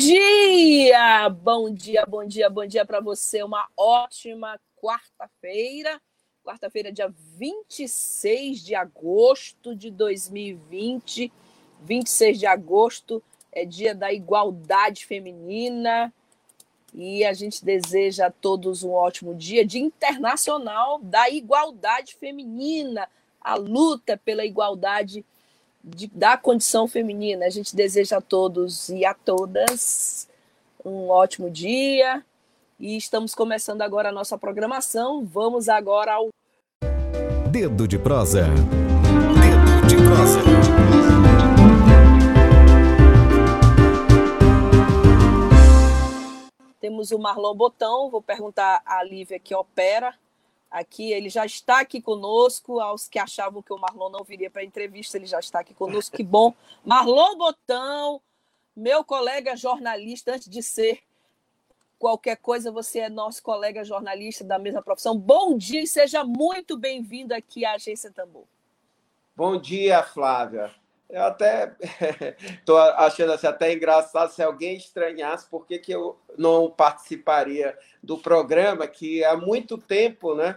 Dia! Bom dia, bom dia, bom dia para você. Uma ótima quarta-feira. Quarta-feira, dia 26 de agosto de 2020. 26 de agosto é dia da igualdade feminina. E a gente deseja a todos um ótimo dia, Dia Internacional da Igualdade Feminina, a luta pela igualdade feminina de, da condição feminina. A gente deseja a todos e a todas um ótimo dia. E estamos começando agora a nossa programação. Vamos agora ao. Dedo de prosa. Dedo de prosa. Temos o Marlon Botão. Vou perguntar à Lívia que opera aqui, ele já está aqui conosco. Aos que achavam que o Marlon não viria para a entrevista, ele já está aqui conosco. Que bom. Marlon Botão, meu colega jornalista, antes de ser qualquer coisa, você é nosso colega jornalista da mesma profissão. Bom dia e seja muito bem-vindo aqui à Agência Tambor. Bom dia, Flávia. Eu até estou achando assim, até engraçado se alguém estranhasse por que, que eu não participaria do programa, que há muito tempo né,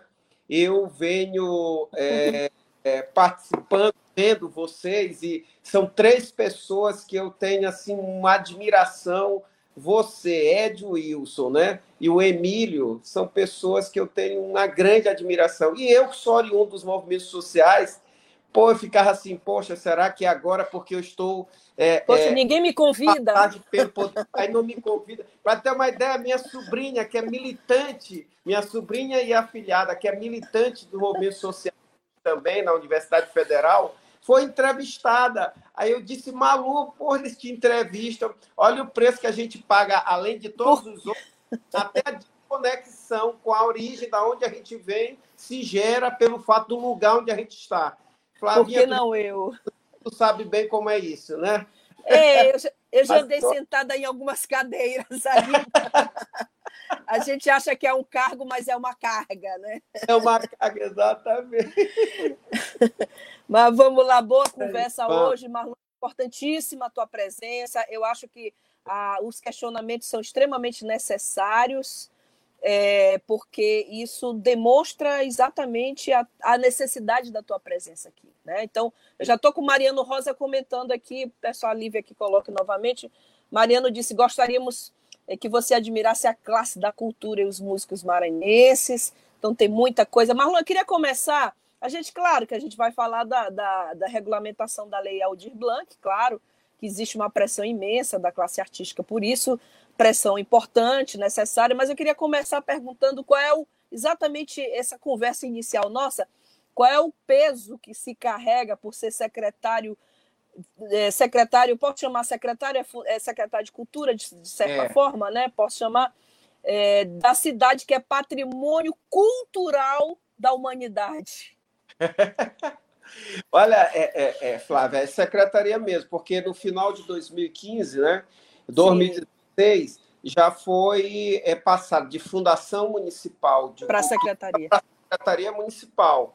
eu venho é, é, participando, vendo vocês, e são três pessoas que eu tenho assim, uma admiração. Você, Ed Wilson, né? E o Emílio são pessoas que eu tenho uma grande admiração. E eu, que sou oriundo dos movimentos sociais, Pô, eu ficava assim, poxa, será que agora porque eu estou. É, poxa, é, ninguém me convida. Aí não me convida. Para ter uma ideia, minha sobrinha, que é militante, minha sobrinha e afilhada, que é militante do movimento social também na Universidade Federal, foi entrevistada. Aí eu disse, Malu, porra, eles te entrevistam. Olha o preço que a gente paga, além de todos os outros, até a conexão com a origem da onde a gente vem se gera pelo fato do lugar onde a gente está. Flavinha, Por que não eu? Tu sabe bem como é isso, né? É, eu já, eu já andei sentada em algumas cadeiras aí. A gente acha que é um cargo, mas é uma carga, né? É uma carga, exatamente. Mas vamos lá, boa conversa hoje, Marlon. Importantíssima a tua presença. Eu acho que ah, os questionamentos são extremamente necessários é, porque isso demonstra exatamente a, a, necessidade da tua presença aqui. Né? Então, eu já estou com o Mariano Rosa comentando aqui, peço a Lívia que coloque novamente. Mariano disse: gostaríamos é, que você admirasse a classe da cultura e os músicos maranhenses. Então, tem muita coisa. Marlon, eu queria começar. A gente, claro, que a gente vai falar da, da, da regulamentação da lei Aldir Blanc, claro, que existe uma pressão imensa da classe artística por isso, pressão importante, necessária, mas eu queria começar perguntando qual é o, exatamente essa conversa inicial nossa, qual é o peso que se carrega por ser secretário é, secretário, posso chamar secretário, é, é secretário de cultura, de, de certa é. forma, né? Posso chamar é, da cidade que é patrimônio cultural da humanidade. Olha, é, é, é, Flávia, é secretaria mesmo, porque no final de 2015, né? 2016, 2006 já foi é, passado de fundação municipal para a secretaria. Secretaria municipal.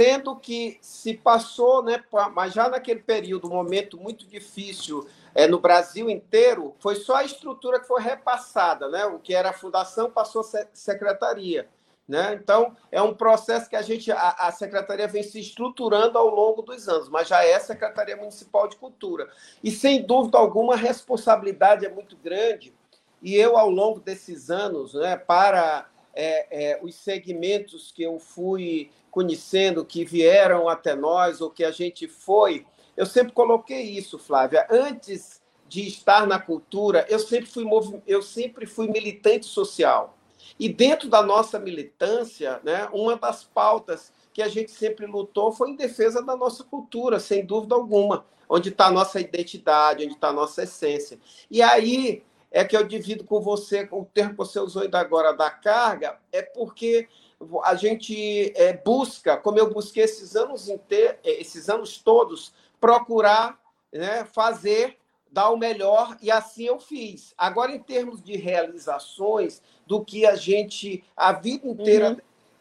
Sendo que se passou, né, mas já naquele período, um momento muito difícil é, no Brasil inteiro, foi só a estrutura que foi repassada, né? O que era a fundação passou a secretaria. Né? Então, é um processo que a gente, a, a, secretaria vem se estruturando ao longo dos anos, mas já é Secretaria Municipal de Cultura. E, sem dúvida alguma, a responsabilidade é muito grande. E eu, ao longo desses anos, né, para é, é, os segmentos que eu fui conhecendo, que vieram até nós, ou que a gente foi, eu sempre coloquei isso, Flávia. Antes de estar na cultura, eu sempre fui, eu sempre fui militante social. E dentro da nossa militância, né, uma das pautas que a gente sempre lutou foi em defesa da nossa cultura, sem dúvida alguma, onde está a nossa identidade, onde está a nossa essência. E aí é que eu divido com você o termo que você usou ainda agora da carga, é porque a gente é, busca, como eu busquei esses anos inteiros, esses anos todos, procurar né, fazer, dar o melhor, e assim eu fiz. Agora, em termos de realizações, do que a gente a vida inteira uhum.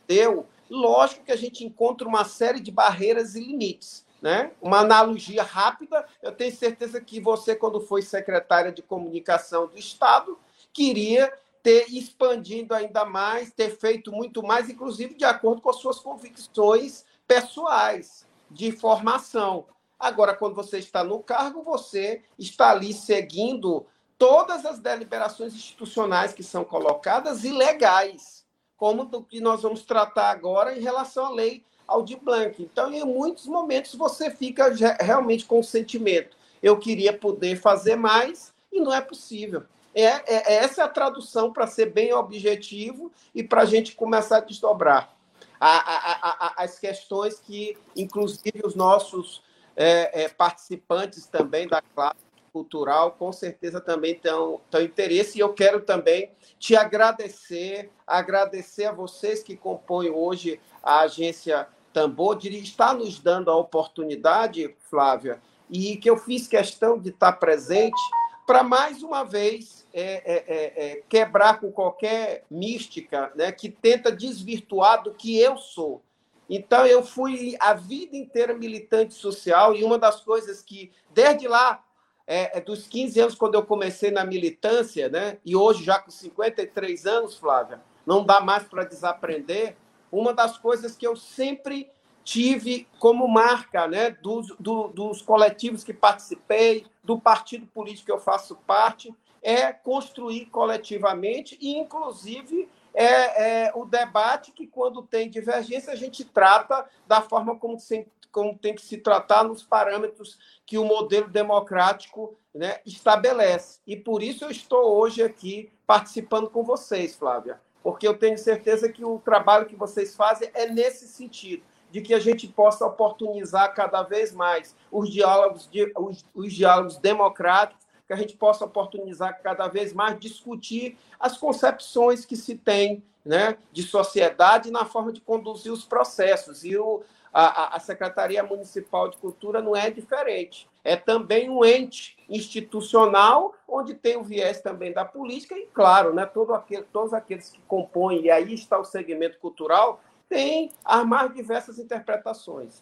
deu, lógico que a gente encontra uma série de barreiras e limites. Né? Uma analogia rápida, eu tenho certeza que você, quando foi secretária de comunicação do Estado, queria ter expandido ainda mais, ter feito muito mais, inclusive de acordo com as suas convicções pessoais de formação. Agora, quando você está no cargo, você está ali seguindo todas as deliberações institucionais que são colocadas e legais, como do que nós vamos tratar agora em relação à lei Aldir Blanc. Então, em muitos momentos, você fica realmente com o sentimento: eu queria poder fazer mais e não é possível. É, é, é essa é a tradução para ser bem objetivo e para a gente começar a desdobrar a, a, a, as questões que, inclusive, os nossos é, é, participantes também da classe cultural, com certeza também têm interesse, e eu quero também te agradecer, agradecer a vocês que compõem hoje a agência Tambor, de estar nos dando a oportunidade, Flávia, e que eu fiz questão de estar presente para mais uma vez é, é, é, é, quebrar com qualquer mística né, que tenta desvirtuar do que eu sou. Então, eu fui a vida inteira militante social e uma das coisas que, desde lá, é, é dos 15 anos, quando eu comecei na militância, né, e hoje já com 53 anos, Flávia, não dá mais para desaprender, uma das coisas que eu sempre tive como marca né, dos, do, dos coletivos que participei, do partido político que eu faço parte, é construir coletivamente e, inclusive, é, é, o debate que, quando tem divergência, a gente trata da forma como, se, como tem que se tratar nos parâmetros que o modelo democrático né, estabelece. E por isso eu estou hoje aqui participando com vocês, Flávia, porque eu tenho certeza que o trabalho que vocês fazem é nesse sentido de que a gente possa oportunizar cada vez mais os diálogos, os, os diálogos democráticos que a gente possa oportunizar cada vez mais discutir as concepções que se tem né, de sociedade na forma de conduzir os processos. E o, a, a Secretaria Municipal de Cultura não é diferente. É também um ente institucional, onde tem o viés também da política, e, claro, né, todo aquele, todos aqueles que compõem, e aí está o segmento cultural, tem as mais diversas interpretações.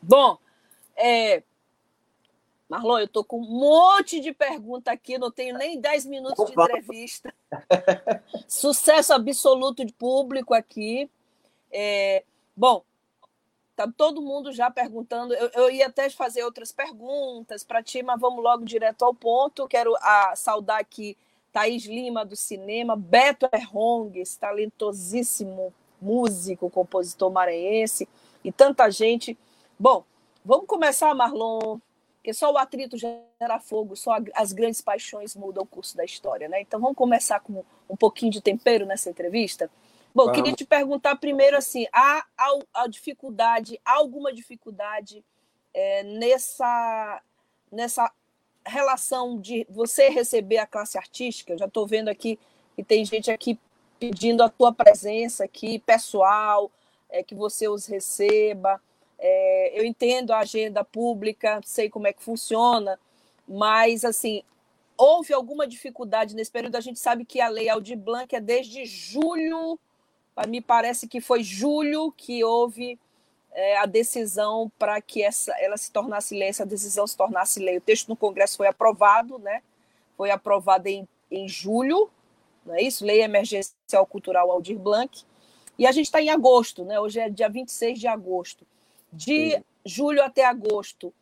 Bom, é, Marlon, eu estou com um monte de pergunta aqui, não tenho nem 10 minutos de entrevista. Sucesso absoluto de público aqui. É, bom, tá todo mundo já perguntando. Eu, eu, ia até fazer outras perguntas para ti, mas vamos logo direto ao ponto. Quero a, saudar aqui Thaís Lima, do cinema, Beto Errongues, talentosíssimo músico, compositor maranhense, e tanta gente. Bom, vamos começar, Marlon porque só o atrito gera fogo, só as grandes paixões mudam o curso da história, né? Então vamos começar com um pouquinho de tempero nessa entrevista. Bom, vamos. queria te perguntar primeiro assim, há, há, há dificuldade, há alguma dificuldade é, nessa, nessa relação de você receber a classe artística? Eu já estou vendo aqui que tem gente aqui pedindo a tua presença aqui, pessoal, é, que você os receba. É, eu entendo a agenda pública, sei como é que funciona, mas assim houve alguma dificuldade nesse período. A gente sabe que a lei Aldir Blanc é desde julho, me parece que foi julho que houve é, a decisão para que essa, ela se tornasse lei, essa decisão se tornasse lei. O texto no Congresso foi aprovado, né? Foi aprovado em, em julho, não é isso? Lei Emergencial Cultural Aldir Blanc. E a gente está em agosto, né? Hoje é dia 26 de agosto. De Sim. julho até agosto,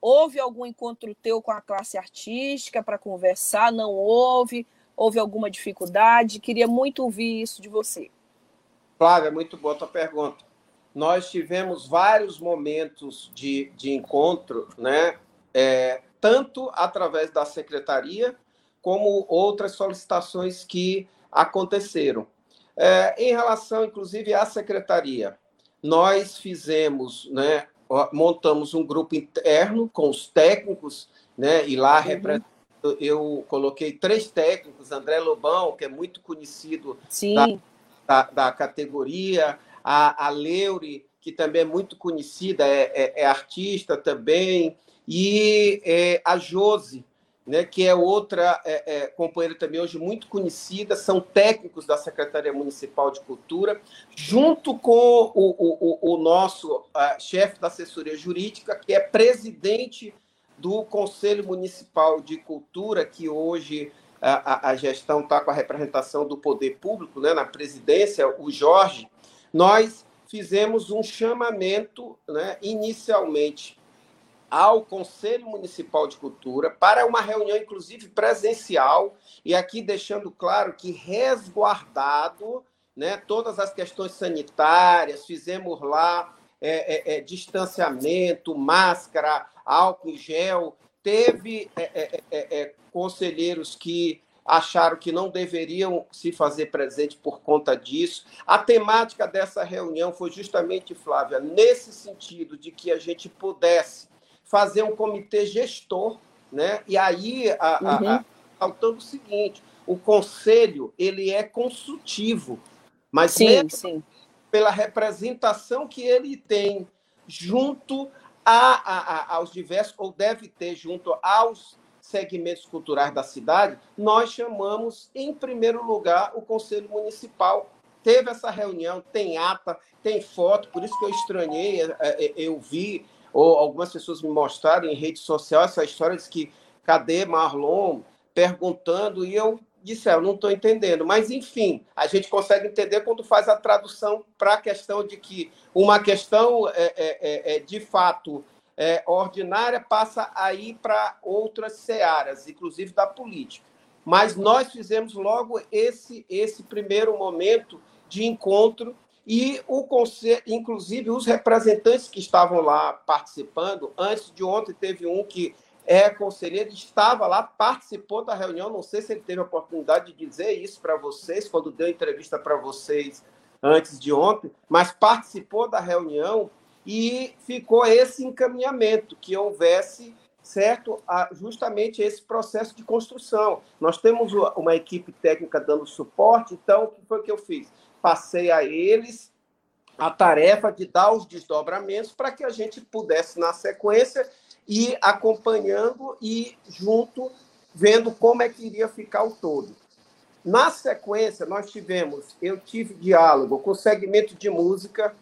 houve algum encontro teu com a classe artística para conversar? Não houve? Houve alguma dificuldade? Queria muito ouvir isso de você. Flávia, muito boa a tua pergunta. Nós tivemos vários momentos de, de encontro, né? É, tanto através da secretaria, como outras solicitações que aconteceram. É, em relação, inclusive, à secretaria, nós fizemos, né, montamos um grupo interno com os técnicos, né, e lá uhum. eu coloquei três técnicos, André Lobão, que é muito conhecido da, da, da, categoria, a, a Leure, que também é muito conhecida, é, é, é artista também, e é, a Jose, né, que é outra é, é, companheira também hoje muito conhecida, são técnicos da Secretaria Municipal de Cultura, junto com o, o, o nosso chefe da assessoria jurídica, que é presidente do Conselho Municipal de Cultura, que hoje a, a gestão está com a representação do poder público, né, na presidência, o Jorge, nós fizemos um chamamento né, inicialmente ao Conselho Municipal de Cultura para uma reunião, inclusive presencial, e aqui deixando claro que resguardado né, todas as questões sanitárias, fizemos lá é, é, é, distanciamento, máscara, álcool em gel. Teve é, é, é, conselheiros que acharam que não deveriam se fazer presente por conta disso. A temática dessa reunião foi justamente, Flávia, nesse sentido de que a gente pudesse fazer um comitê gestor, né? E aí, a, uhum. a, a, faltando o seguinte, o conselho ele é consultivo, mas sim, sim. pela representação que ele tem junto a, aos diversos, ou deve ter junto aos segmentos culturais da cidade, nós chamamos, em primeiro lugar, o Conselho Municipal. Teve essa reunião, tem ata, tem foto, por isso que eu estranhei, é, é, eu vi ou algumas pessoas me mostraram em rede social essa história de que cadê Marlon perguntando e eu disse, é, eu não estou entendendo. Mas, enfim, a gente consegue entender quando faz a tradução para a questão de que uma questão, é, é, é, é de fato, é, ordinária passa a ir para outras searas, inclusive da política. Mas nós fizemos logo esse, esse primeiro momento de encontro e o conselho, inclusive os representantes que estavam lá participando, antes de ontem teve um que é conselheiro, estava lá, participou da reunião, não sei se ele teve a oportunidade de dizer isso para vocês, quando deu entrevista para vocês antes de ontem, mas participou da reunião e ficou esse encaminhamento, que houvesse certo justamente esse processo de construção. Nós temos uma equipe técnica dando suporte, então o que foi que eu fiz? Passei a eles a tarefa de dar os desdobramentos para que a gente pudesse, na sequência, ir acompanhando e junto, vendo como é que iria ficar o todo. Na sequência, nós tivemos, eu tive diálogo com o segmento de música,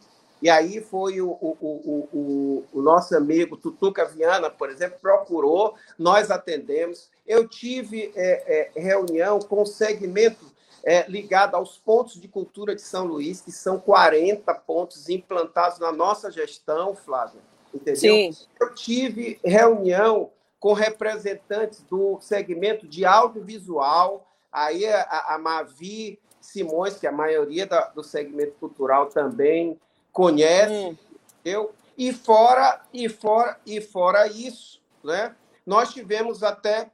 e aí foi o, o, o, o, o nosso amigo Tutuca Viana, por exemplo, procurou, nós atendemos. Eu tive é, é, reunião com o segmento é, ligado aos pontos de cultura de São Luís, que são 40 pontos implantados na nossa gestão, Flávia. Entendeu? Sim. Eu tive reunião com representantes do segmento de audiovisual, aí a, a Mavi Simões, que a maioria da, do segmento cultural também conhece, hum. entendeu? E fora, e fora, e fora isso, né? Nós tivemos até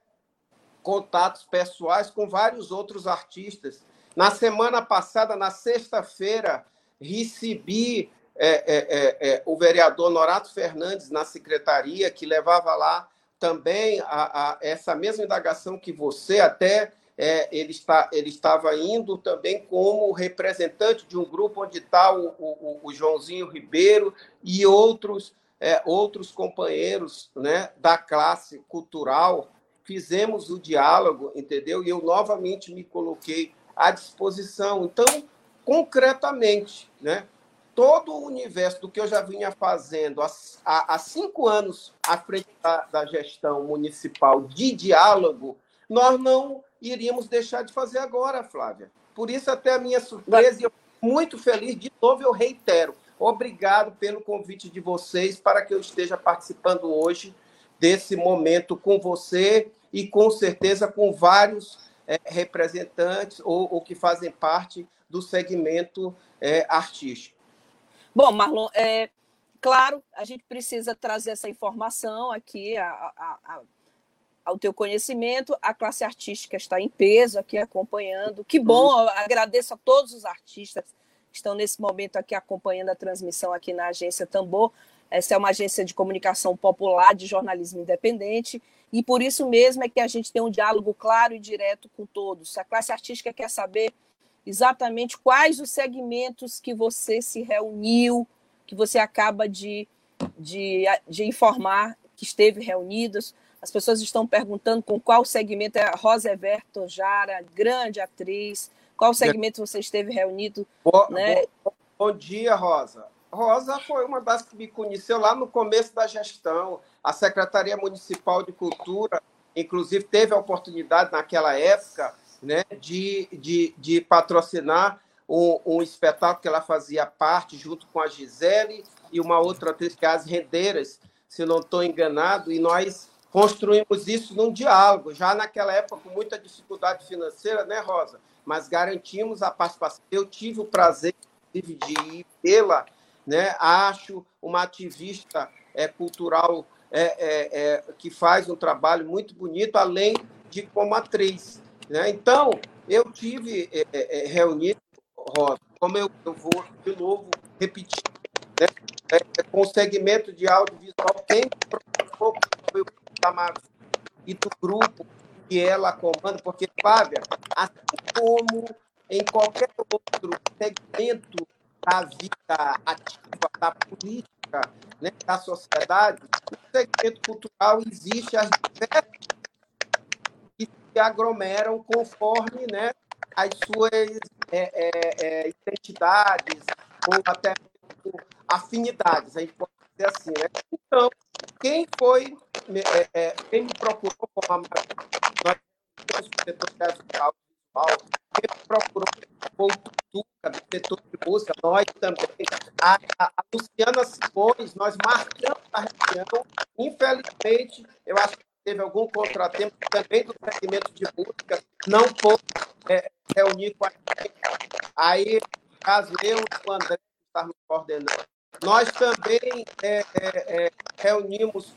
contatos pessoais com vários outros artistas. Na semana passada, na sexta-feira, recebi é, é, é, é, o vereador Norato Fernandes na secretaria, que levava lá também a, a essa mesma indagação que você, até é, ele, está, ele estava indo também como representante de um grupo onde está o, o, o Joãozinho Ribeiro e outros, é, outros companheiros né, da classe cultural fizemos o diálogo, entendeu? E eu novamente me coloquei à disposição. Então, concretamente, né? Todo o universo do que eu já vinha fazendo há, há cinco anos à frente da, da gestão municipal de diálogo, nós não iríamos deixar de fazer agora, Flávia. Por isso, até a minha surpresa, e eu muito feliz, de novo eu reitero, obrigado pelo convite de vocês para que eu esteja participando hoje desse momento com você e com certeza com vários é, representantes ou, ou, que fazem parte do segmento é, artístico. Bom, Marlon, é claro, a gente precisa trazer essa informação aqui a, a, a, ao teu conhecimento. A classe artística está em peso aqui acompanhando. Que bom, agradeço a todos os artistas que estão nesse momento aqui acompanhando a transmissão aqui na agência Tambor. Essa é uma agência de comunicação popular, de jornalismo independente, E por isso mesmo é que a gente tem um diálogo claro e direto com todos. A classe artística quer saber exatamente quais os segmentos que você se reuniu, que você acaba de, de, de informar que esteve reunidos. As pessoas estão perguntando com qual segmento é a Rosa Everto Jara, grande atriz, qual segmento você esteve reunido? Bom, né? bom, bom dia, Rosa. Rosa foi uma das que me conheceu lá no começo da gestão. A Secretaria Municipal de Cultura, inclusive, teve a oportunidade naquela época né, de, de, de patrocinar um, um, espetáculo que ela fazia parte, junto com a Gisele e uma outra atriz, que é as Rendeiras, se não estou enganado, e nós construímos isso num diálogo, já naquela época com muita dificuldade financeira, né, Rosa? Mas garantimos a participação. Eu tive o prazer, inclusive, de ir pela né? Acho uma ativista é, cultural é, é, é, que faz um trabalho muito bonito, além de como atriz. Né? Então, eu tive é, é, reunido, Rosa, como eu, eu, vou de novo repetir, né? com o segmento de audiovisual, quem foi o Tamar e do grupo que ela comanda, porque, Fábia, assim como em qualquer outro segmento da vida ativa, da política, né, da sociedade, no segmento cultural existe as diversas que se aglomeram conforme né, as suas é, é, é, identidades ou até afinidades, a gente pode dizer assim. Né? Então, quem foi, é, é, quem me procurou como a nós temos o setor me procurou o Tuca, do setor de música, nós também. A, a, a Luciana Simões, nós marcamos a reunião. Infelizmente, eu acho que teve algum contratempo também do segmento de música, não pôde é, reunir com a gente. Aí, caso eu e o André coordenando, nós também é, é, é reunimos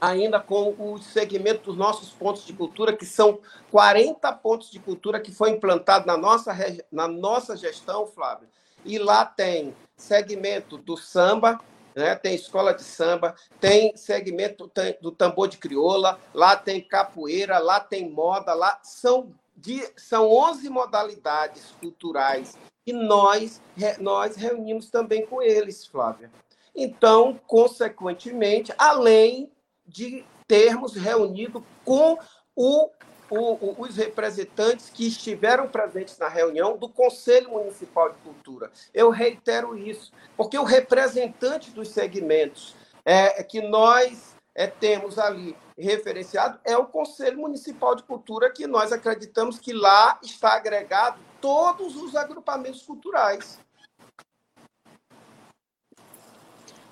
ainda com o segmento dos nossos pontos de cultura, que são 40 pontos de cultura que foi implantado na nossa, na nossa gestão, Flávio. E lá tem segmento do samba, né? tem escola de samba, tem segmento do tambor de crioula, lá tem capoeira, lá tem moda, lá são, de, são 11 modalidades culturais e nós, nós reunimos também com eles, Flávia. Então, consequentemente, além de termos reunido com o, o, os representantes que estiveram presentes na reunião do Conselho Municipal de Cultura. Eu reitero isso, porque o representante dos segmentos é, que nós é, temos ali referenciado é o Conselho Municipal de Cultura, que nós acreditamos que lá está agregado todos os agrupamentos culturais.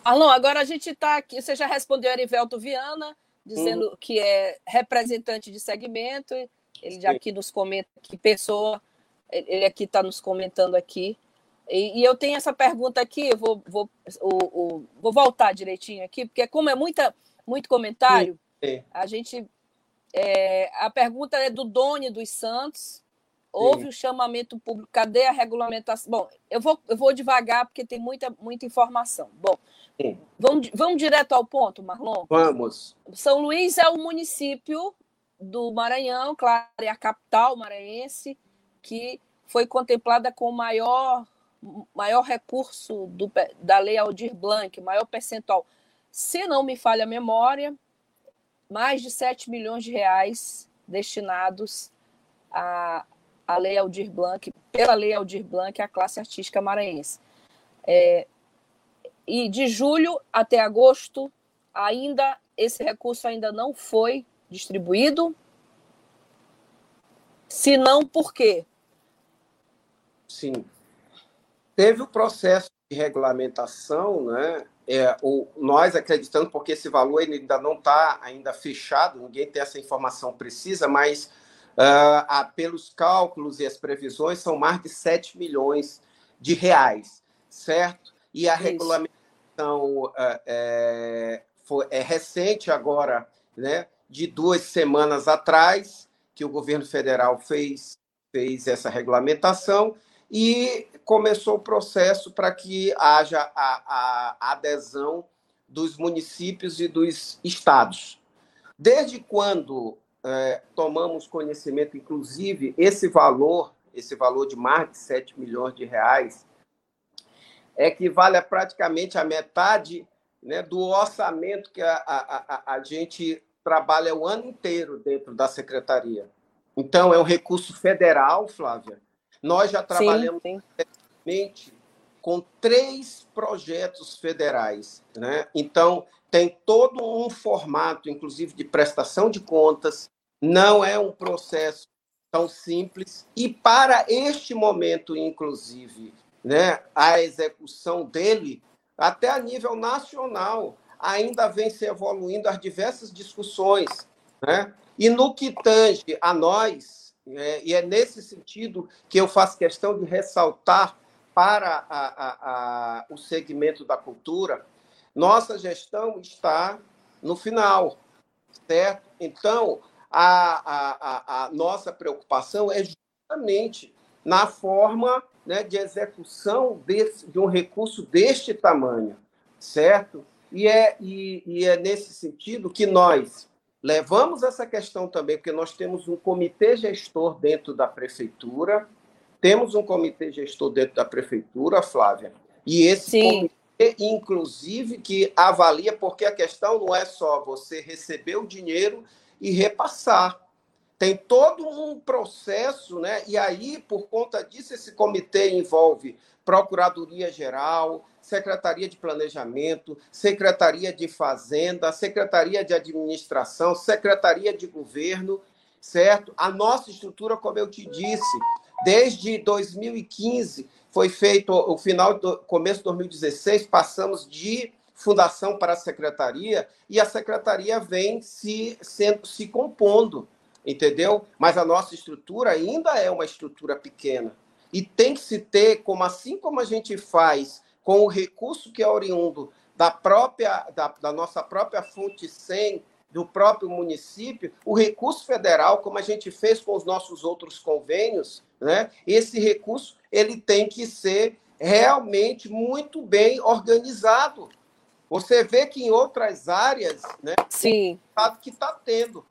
Arlon, agora a gente está aqui. Você já respondeu a Erivelto Viana, dizendo uhum. que é representante de segmento. Ele já aqui nos comenta que pessoa. Ele aqui está nos comentando aqui. E, e, eu tenho essa pergunta aqui, eu vou, vou, o, o, vou voltar direitinho aqui, porque como é muita, muito comentário, sim, a gente. É, a pergunta é do Doni dos Santos. Houve o chamamento público, cadê a regulamentação? Bom, eu vou, eu vou devagar porque tem muita, muita informação. Bom, Vamos, vamos direto ao ponto, Marlon? Vamos. São Luís é o município do Maranhão, claro, é a capital maranhense, que foi contemplada com o maior, maior recurso do, da Lei Aldir Blanc, maior percentual. Se não me falha a memória, mais de 7 milhões de reais destinados à, à Lei Aldir Blanc, pela Lei Aldir Blanc, à classe artística maranhense. É, e de julho até agosto, ainda esse recurso ainda não foi distribuído. Se não, por quê? Sim. Teve o processo de regulamentação, né? É, o, nós acreditamos, porque esse valor ainda não está ainda fechado, ninguém tem essa informação precisa, mas uh, pelos cálculos e as previsões, são mais de 7 milhões de reais, certo? E a Isso. regulamentação é, é, foi, é recente agora, né, de duas semanas atrás, que o governo federal fez, fez essa regulamentação e começou o processo para que haja a, a, a adesão dos municípios e dos estados. Desde quando é, tomamos conhecimento, inclusive, esse valor, esse valor de mais de 7 milhões de reais, equivale a praticamente a metade né, do orçamento que a, a, a, a gente trabalha o ano inteiro dentro da secretaria. Então, é um recurso federal, Flávia. Nós já trabalhamos sim, sim. com três projetos federais. Né? Então, tem todo um formato, inclusive, de prestação de contas. Não é um processo tão simples. E para este momento, inclusive, né, a execução dele, até a nível nacional, ainda vem se evoluindo as diversas discussões. Né? E no que tange a nós, é, e é nesse sentido que eu faço questão de ressaltar para a, a, a, o segmento da cultura, nossa gestão está no final, certo? Então, a, a, nossa preocupação é justamente na forma né, de execução desse, de um recurso deste tamanho, certo? E é, e, e é nesse sentido que nós levamos essa questão também, porque nós temos um comitê gestor dentro da prefeitura, temos um comitê gestor dentro da prefeitura, Flávia, e esse Sim. comitê inclusive, que avalia, porque a questão não é só você receber o dinheiro e repassar. Tem todo um processo, né? E aí, por conta disso, esse comitê envolve Procuradoria Geral, Secretaria de Planejamento, Secretaria de Fazenda, Secretaria de Administração, Secretaria de Governo, certo? A nossa estrutura, como eu te disse, desde 2015 foi feito o final do começo de 2016, passamos de fundação para a secretaria e a secretaria vem se sendo se compondo, entendeu? Mas a nossa estrutura ainda é uma estrutura pequena e tem que se ter, como assim como a gente faz com o recurso que é oriundo da própria da, da nossa própria fonte 100 do próprio município, o recurso federal, como a gente fez com os nossos outros convênios, né? Esse recurso ele tem que ser realmente muito bem organizado. Você vê que em outras áreas, né? Sim. Que está tendo,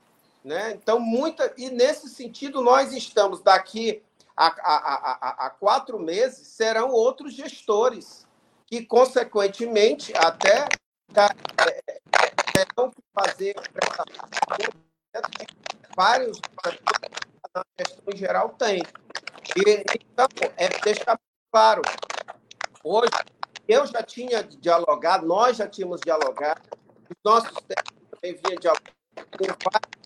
né? Então muita e nesse sentido nós estamos daqui a, a, a, a quatro meses serão outros gestores que consequentemente até é, terão que fazer vários na questão em geral tem. E, então, é deixar claro, hoje, eu já tinha dialogado, nós já tínhamos dialogado, os nossos técnicos também vinham dialogar com vários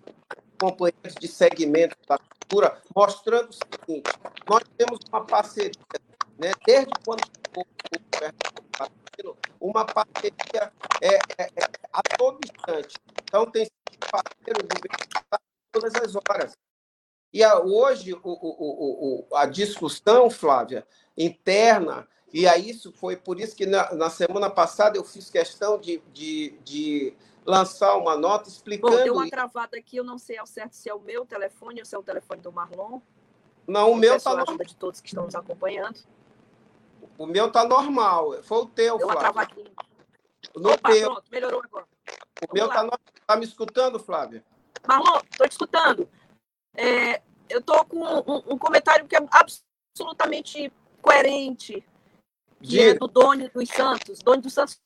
companheiros de segmento da cultura, mostrando o seguinte, nós temos uma parceria, né, desde quando o uma parceria é, é, é, a todo instante. Então, tem parceiro do todas as horas. E a, hoje, o, o, o, a discussão, Flávia, interna, e aí isso foi por isso que na, na semana passada eu fiz questão de, de, de lançar uma nota explicando. Bom, deu uma travada aqui, eu não sei ao certo se é o meu telefone ou se é o telefone do Marlon. Não, o meu está ajuda de todos que estão nos acompanhando. O meu está normal. Foi o teu, Deu Flávio. Uma travadinha. No Opa, teu. pronto, melhorou agora. O Vamos meu está no... tá me escutando, Flávia? Marlon, estou te escutando. É, eu estou com um, um, comentário que é absolutamente coerente, é do Doni dos Santos. Doni dos Santos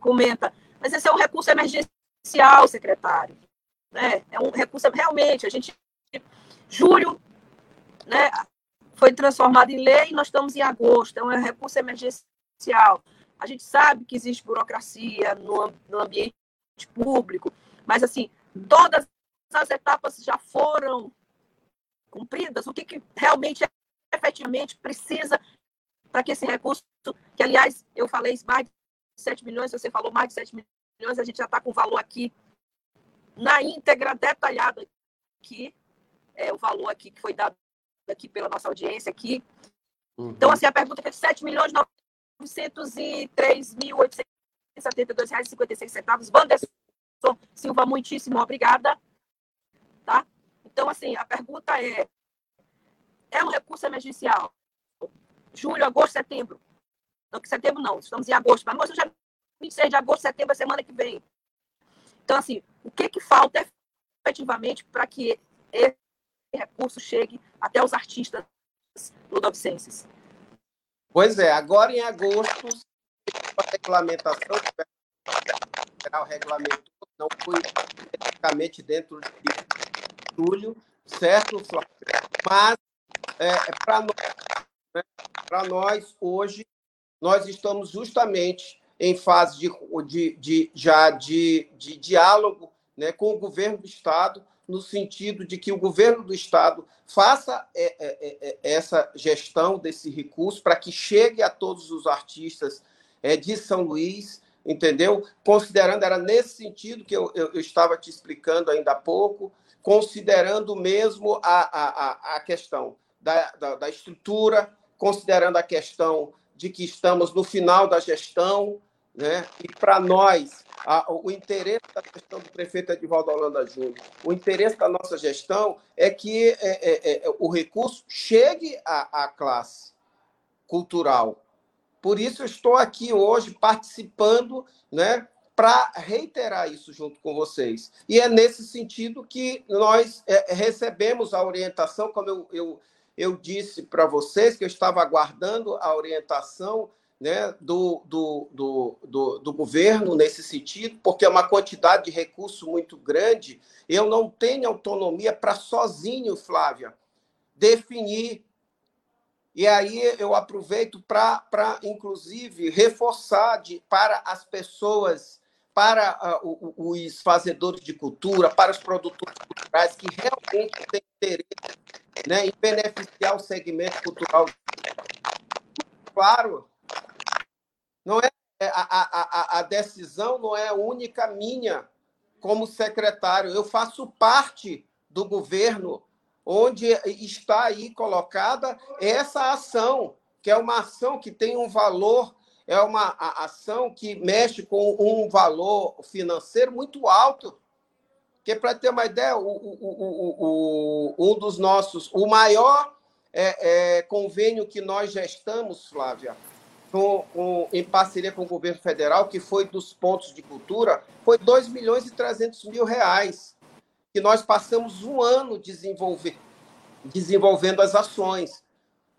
comenta, mas esse é um recurso emergencial, secretário. Né? É um recurso realmente, a gente, julho, né, foi transformado em lei e nós estamos em agosto, é um recurso emergencial. A gente sabe que existe burocracia no, no ambiente público, mas assim, todas as etapas já foram cumpridas, o que, que realmente, efetivamente, precisa para que esse recurso, que aliás, eu falei mais de 7 milhões, você falou mais de 7 milhões, a gente já está com o valor aqui na íntegra, detalhado aqui, é o valor aqui que foi dado aqui pela nossa audiência aqui. Uhum. Então, assim, a pergunta é 7 milhões 903 mil 872 reais e 56 centavos. Wanderson Silva, muitíssimo obrigada. Tá? Então, assim, a pergunta é: é um recurso emergencial? Julho, agosto, setembro. Não, que setembro não, estamos em agosto, mas hoje já 26 de agosto, setembro, é semana que vem. Então, assim, o que, que falta efetivamente para que esse recurso chegue até os artistas ludovicenses? Pois é, agora em agosto, a regulamentação o regulamento não foi especificamente dentro de julho, certo, Flávio? Mas é, é para nós, né, nós, hoje, nós estamos justamente em fase de, de, de já de, de diálogo né, com o governo do Estado, no sentido de que o governo do Estado faça é, é, é, essa gestão desse recurso para que chegue a todos os artistas de São Luís, entendeu? Considerando, era nesse sentido que eu, eu, eu estava te explicando ainda há pouco, considerando mesmo a, a, a questão da, da, da estrutura, considerando a questão de que estamos no final da gestão, né? E para nós, a, o interesse da gestão do prefeito Edivaldo Holanda Júnior, o interesse da nossa gestão é que é, é, é, o recurso chegue à, à classe cultural. Por isso, estou aqui hoje participando né, para reiterar isso junto com vocês. E é nesse sentido que nós é, recebemos a orientação, como eu, eu, eu disse para vocês, que eu estava aguardando a orientação né, do, do, do, do, do governo nesse sentido, porque é uma quantidade de recurso muito grande. Eu não tenho autonomia para sozinho, Flávia, definir. E aí eu aproveito para, inclusive, reforçar de, para as pessoas, para uh, os fazedores de cultura, para os produtores culturais que realmente têm interesse né, em beneficiar o segmento cultural. Claro, não é, é a, a, a decisão não é única minha como secretário. Eu faço parte do governo onde está aí colocada essa ação, que é uma ação que tem um valor, é uma ação que mexe com um valor financeiro muito alto. Porque, para ter uma ideia, o, o, o, um dos nossos, o maior é, é, convênio que nós gestamos, Flávia, com, com, em parceria com o governo federal, que foi dos pontos de cultura, foi 2 milhões e 300 mil reais, que nós passamos um ano desenvolver, desenvolvendo as ações.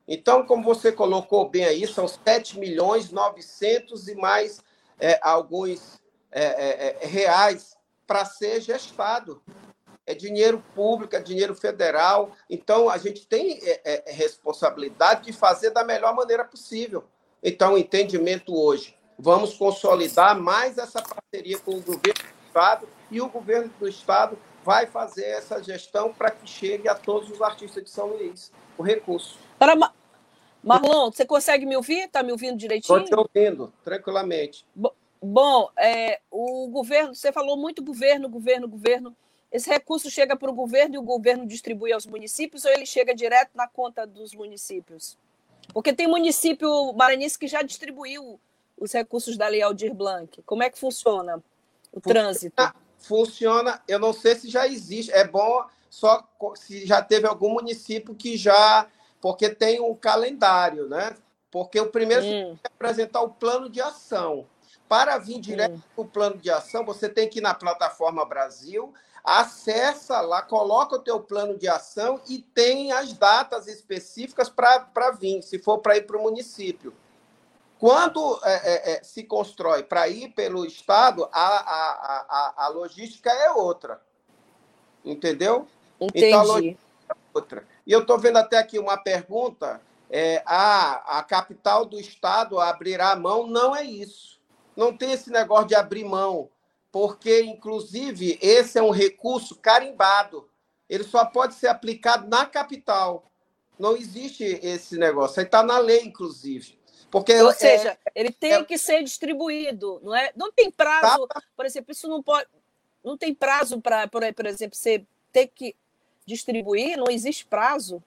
Então, como você colocou bem aí, são 7 milhões 900 e mais é, alguns é, é, é reais para ser gestado. É dinheiro público, é dinheiro federal. Então, a gente tem é, é, responsabilidade de fazer da melhor maneira possível. Então, o entendimento hoje, vamos consolidar mais essa parceria com o governo do Estado e o governo do Estado vai fazer essa gestão para que chegue a todos os artistas de São Luís o recurso. Para Marlon, você consegue me ouvir? Está me ouvindo direitinho? Estou te ouvindo, tranquilamente. Bom, é, o governo, você falou muito governo, governo, governo. Esse recurso chega para o governo e o governo distribui aos municípios ou ele chega direto na conta dos municípios? Porque tem município maranhense que já distribuiu os recursos da Lei Aldir Blanc. Como é que funciona o trânsito? Funciona, eu não sei se já existe. É bom só se já teve algum município que já. Porque tem um calendário, né? Porque o primeiro hum. é apresentar o plano de ação. Para vir direto hum. para o plano de ação, você tem que ir na plataforma Brasil, acessa lá, coloca o teu plano de ação e tem as datas específicas para vir, se for para ir para o município. Quando é, é, é, se constrói para ir pelo Estado, a, a, a, a, logística é outra. Entendeu? Entendi. Então, a logística é outra. E eu estou vendo até aqui uma pergunta. É, a, a capital do Estado abrirá a mão? Não é isso. Não tem esse negócio de abrir mão porque, inclusive, esse é um recurso carimbado. Ele só pode ser aplicado na capital. Não existe esse negócio. Aí está na lei, inclusive. Porque Ou é, seja, ele tem é, que ser distribuído, não é? Não tem prazo, tá, por exemplo, isso não pode. Não tem prazo para, por, por exemplo, você ter que distribuir, não existe prazo.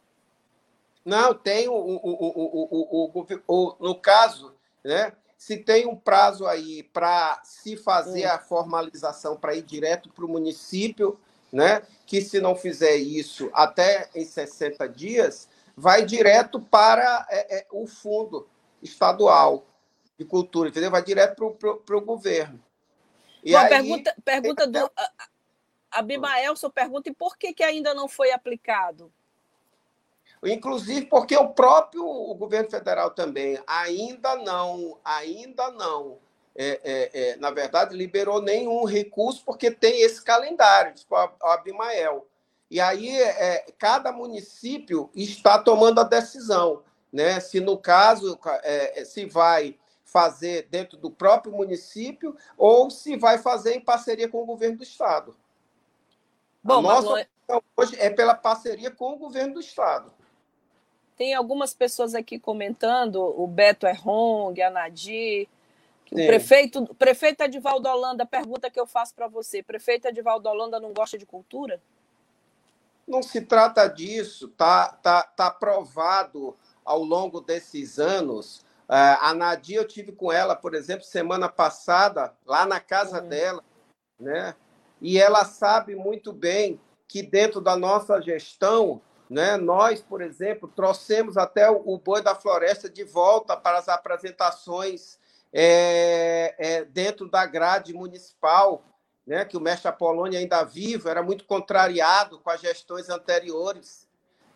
Não, tem o, o, o, o, o, no caso, né? Se tem um prazo aí para se fazer a formalização para ir direto para o município, né? Que se não fizer isso até em 60 dias, vai direto para é, é, o fundo estadual de cultura, entendeu? Vai direto para o governo. E Bom, aí, pergunta, pergunta do. Abimaelson pergunta: e por que, que ainda não foi aplicado? Inclusive porque o próprio o governo federal também ainda não, ainda não, é, é, é, na verdade, liberou nenhum recurso porque tem esse calendário, tipo o Abimael. E aí é, cada município está tomando a decisão, né? Se no caso é, se vai fazer dentro do próprio município ou se vai fazer em parceria com o governo do estado. Bom, a nossa Marlon... hoje é pela parceria com o governo do estado. Tem algumas pessoas aqui comentando, o Beto Errong, a Nadir, que o prefeito, prefeito Edivaldo Holanda, pergunta que eu faço para você, prefeito Edivaldo Holanda não gosta de cultura? Não se trata disso, tá, tá, tá provado ao longo desses anos. Uh, a Nadia, eu tive com ela, por exemplo, semana passada, lá na casa uhum. dela, né? E ela sabe muito bem que dentro da nossa gestão né? Nós, por exemplo, trouxemos até o Boi da Floresta de volta para as apresentações é, é, dentro da grade municipal, né? que o mestre Apolônio ainda vivo, era muito contrariado com as gestões anteriores.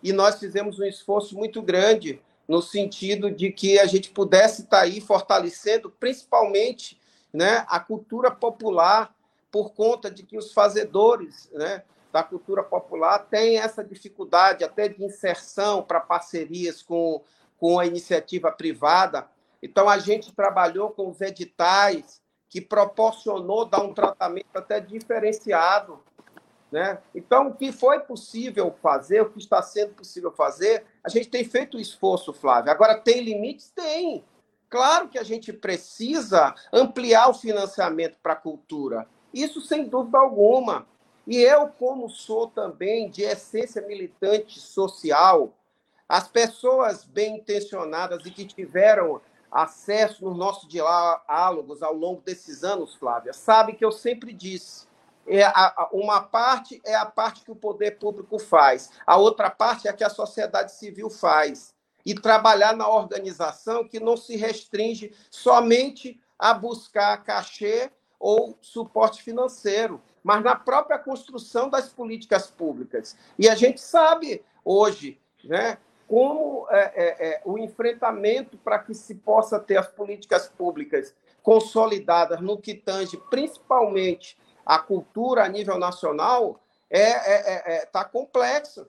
E nós fizemos um esforço muito grande no sentido de que a gente pudesse estar aí fortalecendo, principalmente, né, a cultura popular, por conta de que os fazedores, né, da cultura popular tem essa dificuldade até de inserção para parcerias com, com a iniciativa privada. Então, a gente trabalhou com os editais, que proporcionou dar um tratamento até diferenciado. Né? Então, o que foi possível fazer, o que está sendo possível fazer, a gente tem feito o esforço, Flávio. Agora, tem limites? Tem. Claro que a gente precisa ampliar o financiamento para a cultura. Isso, sem dúvida alguma. E eu, como sou também de essência militante social, as pessoas bem intencionadas e que tiveram acesso nos nossos diálogos ao longo desses anos, Flávia, sabem que eu sempre disse: é a, uma parte é a parte que o poder público faz, a outra parte é a que a sociedade civil faz. E trabalhar na organização que não se restringe somente a buscar cachê ou suporte financeiro mas na própria construção das políticas públicas. E a gente sabe hoje né, como é, é, é, o enfrentamento para que se possa ter as políticas públicas consolidadas no que tange principalmente a cultura a nível nacional é está é, é, é complexo,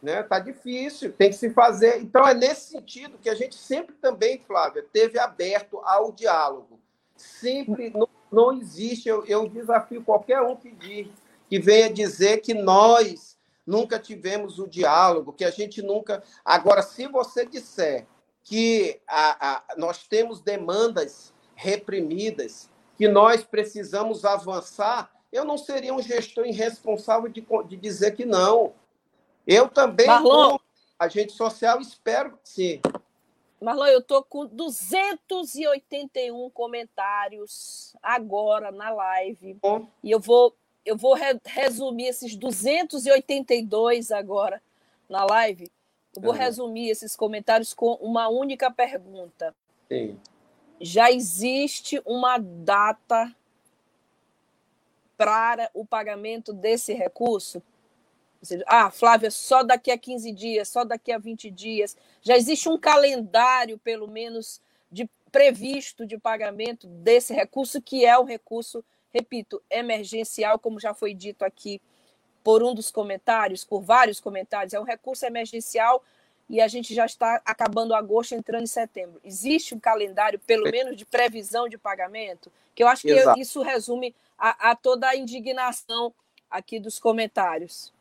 né? Tá difícil, tem que se fazer. Então é nesse sentido que a gente sempre também, Flávia, teve aberto ao diálogo, sempre no não existe. Eu, eu desafio qualquer um que, diz, que venha dizer que nós nunca tivemos o diálogo, que a gente nunca. Agora, se você disser que a, a, nós temos demandas reprimidas, que nós precisamos avançar, eu não seria um gestor irresponsável de, de dizer que não. Eu também, Marlon, como agente social, espero que sim. Marlon, eu estou com 281 comentários agora na live. Bom. E eu vou, eu vou re resumir esses 282 agora na live. Eu vou uhum. resumir esses comentários com uma única pergunta. Sim. Já existe uma data para o pagamento desse recurso? Seja, ah, Flávia, só daqui a 15 dias, só daqui a 20 dias. Já existe um calendário, pelo menos, de previsto de pagamento desse recurso, que é o recurso, repito, emergencial, como já foi dito aqui por um dos comentários, por vários comentários, é um recurso emergencial e a gente já está acabando agosto, entrando em setembro. Existe um calendário, pelo menos, de previsão de pagamento? Que eu acho que Exato. isso resume a, a toda a indignação aqui dos comentários.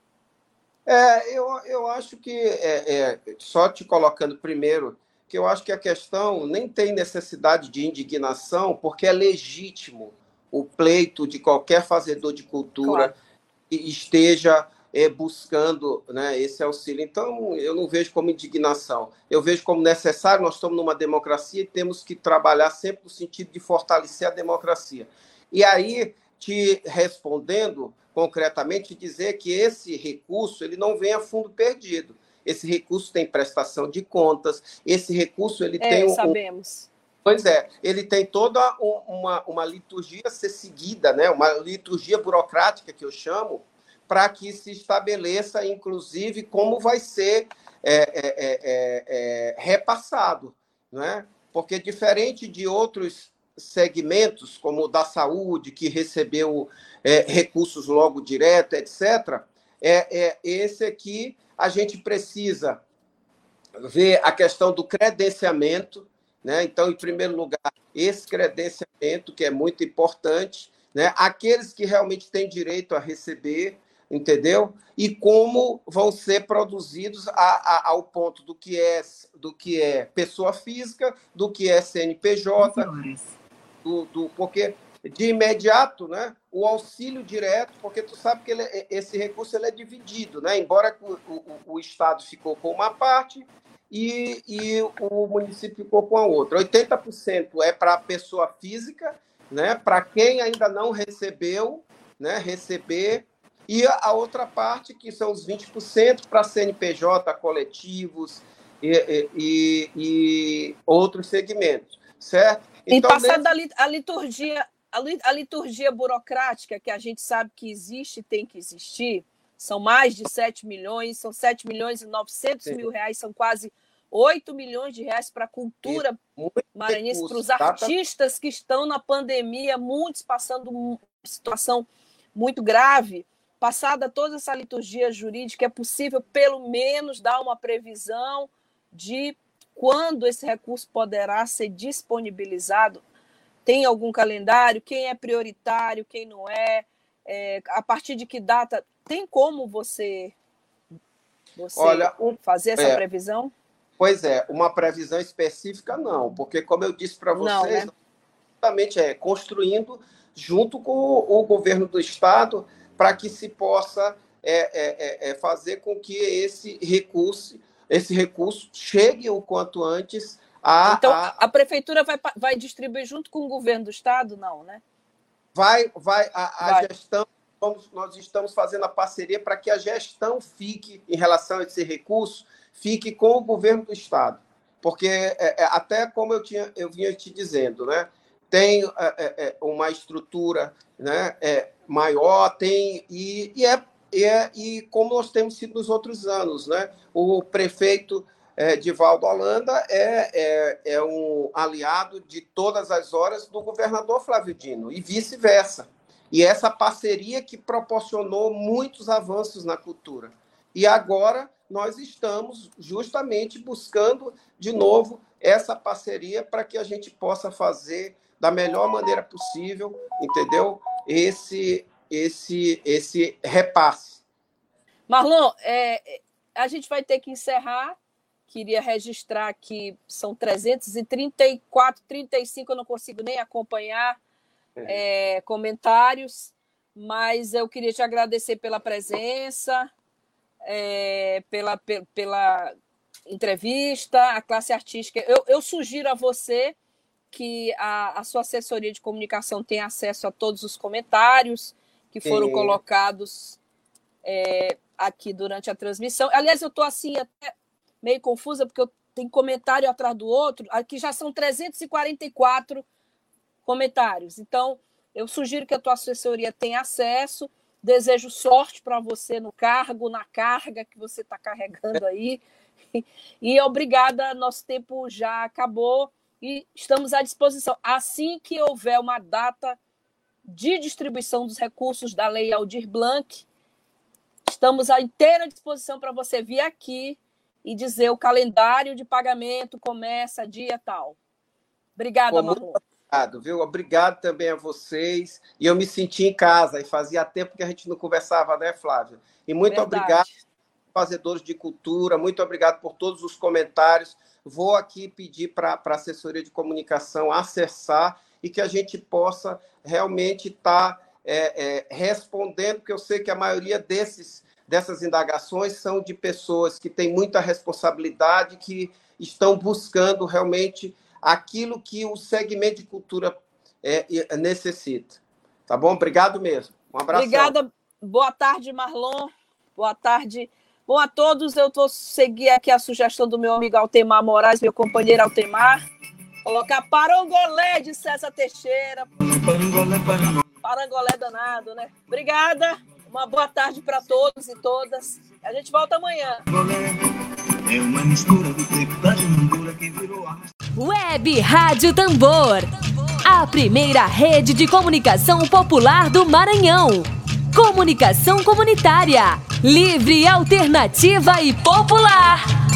É, eu, eu acho que, é, é, só te colocando primeiro, que eu acho que a questão nem tem necessidade de indignação, porque é legítimo o pleito de qualquer fazedor de cultura claro. que esteja é, buscando né, esse auxílio. Então, eu não vejo como indignação, eu vejo como necessário. Nós estamos numa democracia e temos que trabalhar sempre no sentido de fortalecer a democracia. E aí, te respondendo, concretamente dizer que esse recurso ele não vem a fundo perdido. Esse recurso tem prestação de contas, esse recurso ele é, tem um, sabemos. Pois é, ele tem toda uma, uma liturgia a ser seguida, né? uma liturgia burocrática que eu chamo, para que se estabeleça, inclusive, como vai ser é, é, é, é, é repassado. Né? Porque, diferente de outros segmentos, como o da saúde, que recebeu é, recursos logo direto, etc., é, esse aqui a gente precisa ver a questão do credenciamento, né? Então, em primeiro lugar, esse credenciamento, que é muito importante, né? aqueles que realmente têm direito a receber, entendeu? E como vão ser produzidos a, a, ao ponto do que é do que é pessoa física, do que é CNPJ, do, do, porque de imediato, né, o auxílio direto, porque tu sabe que ele, esse recurso ele é dividido, né? Embora o, o, o Estado ficou com uma parte, e, e o município ficou com a outra. 80% é para a pessoa física, né, para quem ainda não recebeu, né, receber, e a outra parte, que são os 20%, para CNPJ, coletivos e, e, e, outros segmentos, certo? Então, e passada nesse... a liturgia, a liturgia burocrática, que a gente sabe que existe e tem que existir, são mais de 7 milhões, são 7 milhões e 900 Sim. mil reais, são quase 8 milhões de reais para a cultura maranhense, para os artistas que estão na pandemia, muitos passando uma situação muito grave. Passada toda essa liturgia jurídica, é possível, pelo menos, dar uma previsão de quando esse recurso poderá ser disponibilizado? Tem algum calendário? Quem é prioritário, quem não é? é a partir de que data? Tem como você, você Olha, fazer essa é, previsão? Pois é, uma previsão específica não, porque como eu disse para vocês, não, né? é construindo junto com o governo do estado para que se possa é, é, é, é, fazer com que esse recurso, esse recurso chegue o quanto antes a. Então a, a prefeitura vai, vai distribuir junto com o governo do estado, não, né? Vai, vai a, a vai. gestão Vamos, nós estamos fazendo a parceria para que a gestão fique, em relação a esse recurso, fique com o governo do Estado. Porque, é, é, até como eu, tinha, eu vinha te dizendo, né, tem é, é, é uma estrutura né, é, maior, tem e, e, é, e, é, e como nós temos sido nos outros anos. Né, o prefeito é, Divaldo Holanda é, é, é um aliado de todas as horas do governador Flávio Dino, e vice-versa. E essa parceria que proporcionou muitos avanços na cultura. E agora nós estamos justamente buscando de novo essa parceria para que a gente possa fazer da melhor maneira possível, entendeu? Esse esse esse repasse. Marlon, é, a gente vai ter que encerrar. Queria registrar que são 334, 35, eu não consigo nem acompanhar é. É, comentários, mas eu queria te agradecer pela presença é, pela, pela entrevista, a classe artística. Eu, eu sugiro a você que a, a, sua assessoria de comunicação tenha acesso a todos os comentários que foram Sim. colocados é, aqui durante a transmissão. Aliás, eu estou assim até meio confusa, porque eu tenho comentário atrás do outro. Aqui já são 344 comentários. Então, eu sugiro que a tua assessoria tenha acesso. Desejo sorte para você no cargo, na carga que você está carregando aí. E obrigada, nosso tempo já acabou e estamos à disposição. Assim que houver uma data de distribuição dos recursos da Lei Aldir Blanc, estamos à inteira disposição para você vir aqui e dizer o calendário de pagamento começa dia tal. Obrigada, Marlon obrigado, viu? Obrigado também a vocês. E eu me senti em casa, e fazia tempo que a gente não conversava, né, Flávia? E muito Verdade. obrigado, fazedores de cultura, muito obrigado por todos os comentários. Vou aqui pedir para a assessoria de comunicação acessar e que a gente possa realmente estar tá, é, é, respondendo, porque eu sei que a maioria desses, dessas indagações são de pessoas que têm muita responsabilidade, que estão buscando realmente aquilo que o segmento de cultura é, necessita. Tá bom? Obrigado mesmo. Um abraço. Obrigada. Boa tarde, Marlon. Boa tarde. Bom a todos, eu vou seguir aqui a sugestão do meu amigo Altemar Moraes, meu companheiro Altemar. Colocar parangolé de César Teixeira. Parangolé danado, né? Obrigada. Uma boa tarde para todos e todas. A gente volta amanhã. É uma mistura do tempo da que virou Web Rádio Tambor. A primeira rede de comunicação popular do Maranhão. Comunicação comunitária. Livre, alternativa e popular.